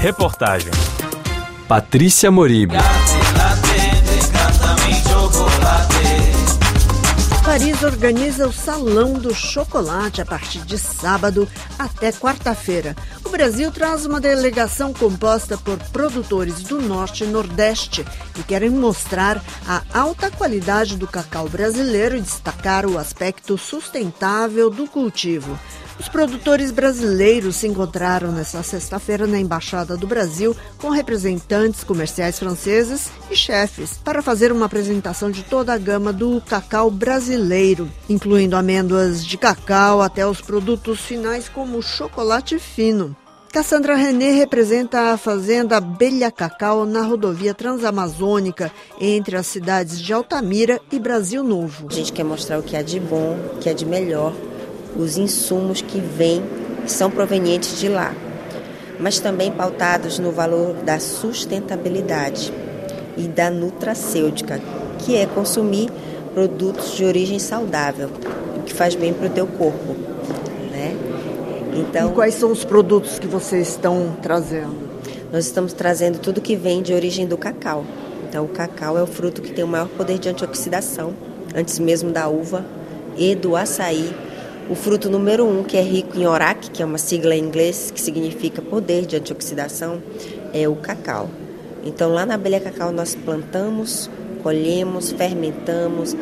Reportagem Patrícia Moribe. Paris organiza o Salão do Chocolate a partir de sábado até quarta-feira. O Brasil traz uma delegação composta por produtores do Norte e Nordeste que querem mostrar a alta qualidade do cacau brasileiro e destacar o aspecto sustentável do cultivo. Os produtores brasileiros se encontraram nesta sexta-feira na Embaixada do Brasil com representantes comerciais franceses e chefes para fazer uma apresentação de toda a gama do cacau brasileiro, incluindo amêndoas de cacau até os produtos finais como chocolate fino. Cassandra René representa a fazenda Abelha Cacau na rodovia transamazônica entre as cidades de Altamira e Brasil Novo. A gente quer mostrar o que há de bom, o que há de melhor os insumos que vêm são provenientes de lá, mas também pautados no valor da sustentabilidade e da nutracêutica, que é consumir produtos de origem saudável, o que faz bem para o teu corpo, né? Então, e quais são os produtos que vocês estão trazendo? Nós estamos trazendo tudo que vem de origem do cacau. Então, o cacau é o fruto que tem o maior poder de antioxidação, antes mesmo da uva e do açaí, o fruto número um, que é rico em ORAC, que é uma sigla em inglês que significa poder de antioxidação, é o cacau. Então, lá na abelha cacau, nós plantamos, colhemos, fermentamos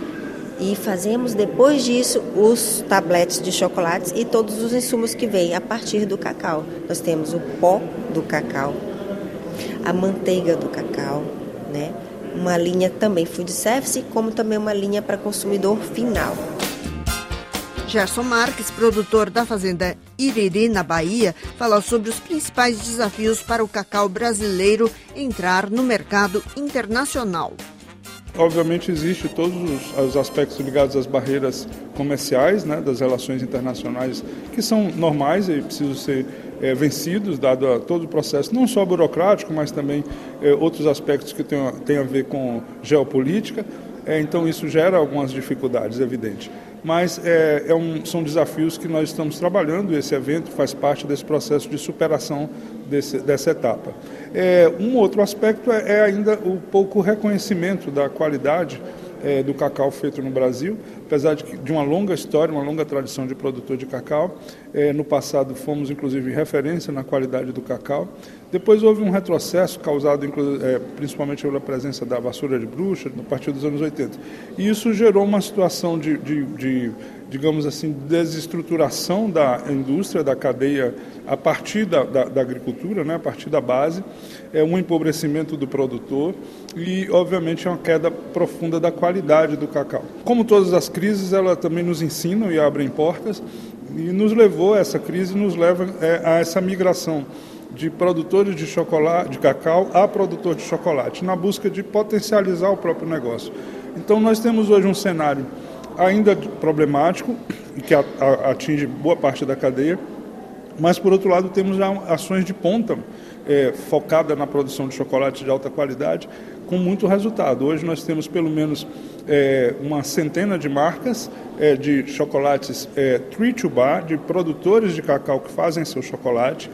e fazemos depois disso os tabletes de chocolates e todos os insumos que vêm a partir do cacau. Nós temos o pó do cacau, a manteiga do cacau, né? Uma linha também food service, como também uma linha para consumidor final. Gerson Marques, produtor da fazenda Iriri, na Bahia, fala sobre os principais desafios para o cacau brasileiro entrar no mercado internacional. Obviamente existe todos os, aspectos ligados às barreiras comerciais, né, das relações internacionais, que são normais e precisam ser é, vencidos, dado a todo o processo, não só burocrático, mas também é, outros aspectos que têm a ver com geopolítica. É, então isso gera algumas dificuldades, é evidente mas é, é um, são desafios que nós estamos trabalhando e esse evento faz parte desse processo de superação desse, dessa etapa. É, um outro aspecto é, é ainda o pouco reconhecimento da qualidade é, do cacau feito no Brasil, apesar de, de, uma longa história, uma longa tradição de produtor de cacau. É, no passado fomos, inclusive, referência na qualidade do cacau. Depois houve um retrocesso causado é, principalmente pela presença da vassoura de bruxa, a partir dos anos 80. E isso gerou uma situação de, de, de digamos assim, desestruturação da indústria, da cadeia a partir da, da, da agricultura, né, a partir da base, é um empobrecimento do produtor e, obviamente, é uma queda profunda da qualidade do cacau. Como todas as crises, ela também nos ensinam e abrem portas e nos levou, essa crise nos leva é, a essa migração de produtores de chocolate, de cacau a produtor de chocolate, na busca de potencializar o próprio negócio. Então nós temos hoje um cenário ainda problemático que atinge boa parte da cadeia, mas por outro lado temos ações de ponta é, focada na produção de chocolate de alta qualidade com muito resultado. Hoje nós temos pelo menos é, uma centena de marcas é, de chocolates é, tree to bar, de produtores de cacau que fazem seu chocolate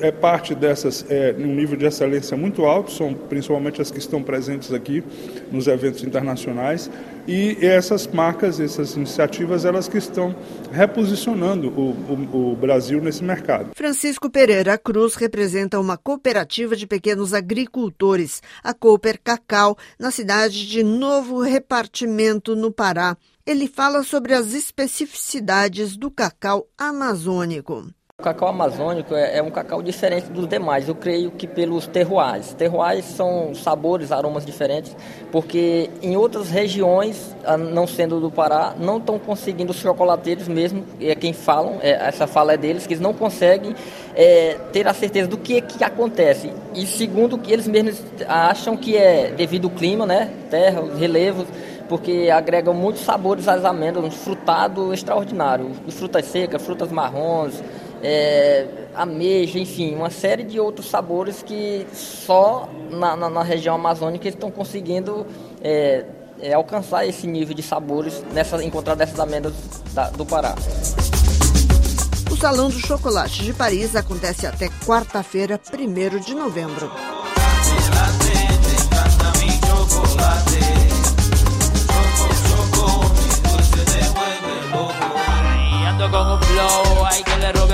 é parte dessas é, num nível de excelência muito alto, são principalmente as que estão presentes aqui nos eventos internacionais, e essas marcas, essas iniciativas, elas que estão reposicionando o, o, o Brasil nesse mercado. Francisco Pereira Cruz representa uma cooperativa de pequenos agricultores, a Cooper Cacau, na cidade de Novo Repartimento, no Pará. Ele fala sobre as especificidades do cacau amazônico. O cacau amazônico é, é, um cacau diferente dos demais, eu creio que pelos terroirs. Terroirs são sabores, aromas diferentes, porque em outras regiões, não sendo do Pará, não estão conseguindo os chocolateiros mesmo, é quem falam, é, essa fala é deles, que eles não conseguem é, ter a certeza do que, que acontece. E segundo que eles mesmos acham que é devido ao clima, né, terra, os relevos, porque agregam muitos sabores às amêndoas, um frutado extraordinário, frutas secas, frutas marrons, é, enfim, uma série de outros sabores que só na, na, na região amazônica estão conseguindo é, é, alcançar esse nível de sabores nessa, encontrar dessas amêndoas da, do Pará. Salão do Chocolate de Paris acontece até quarta-feira, 1 de novembro.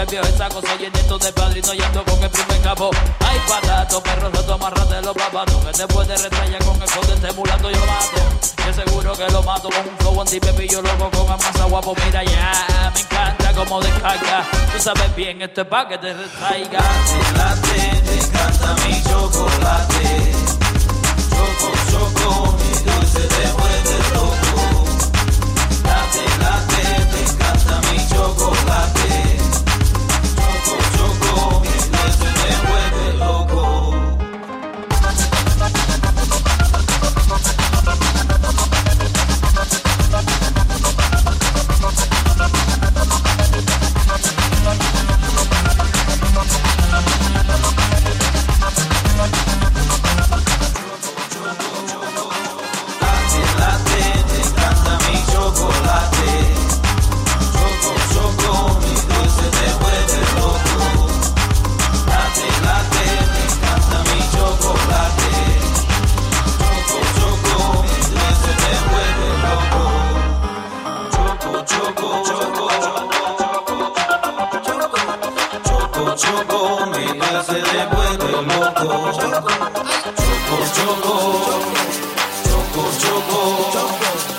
Que viejo esa cosa llenito de padrino y ando con el primer cabo. Ay, patato, perro, toma de los papatos. Que te puede retraer con el cote emulando yo mato. Yo seguro que lo mato con un flow antipepillo loco con amasa guapo. Mira ya, me encanta como descarga. Tú sabes bien, esto es pa' que te retraiga. Chocolate, te encanta mi chocolate. choco me hace de vuelo loco. Choco, choco, choco, choco. choco.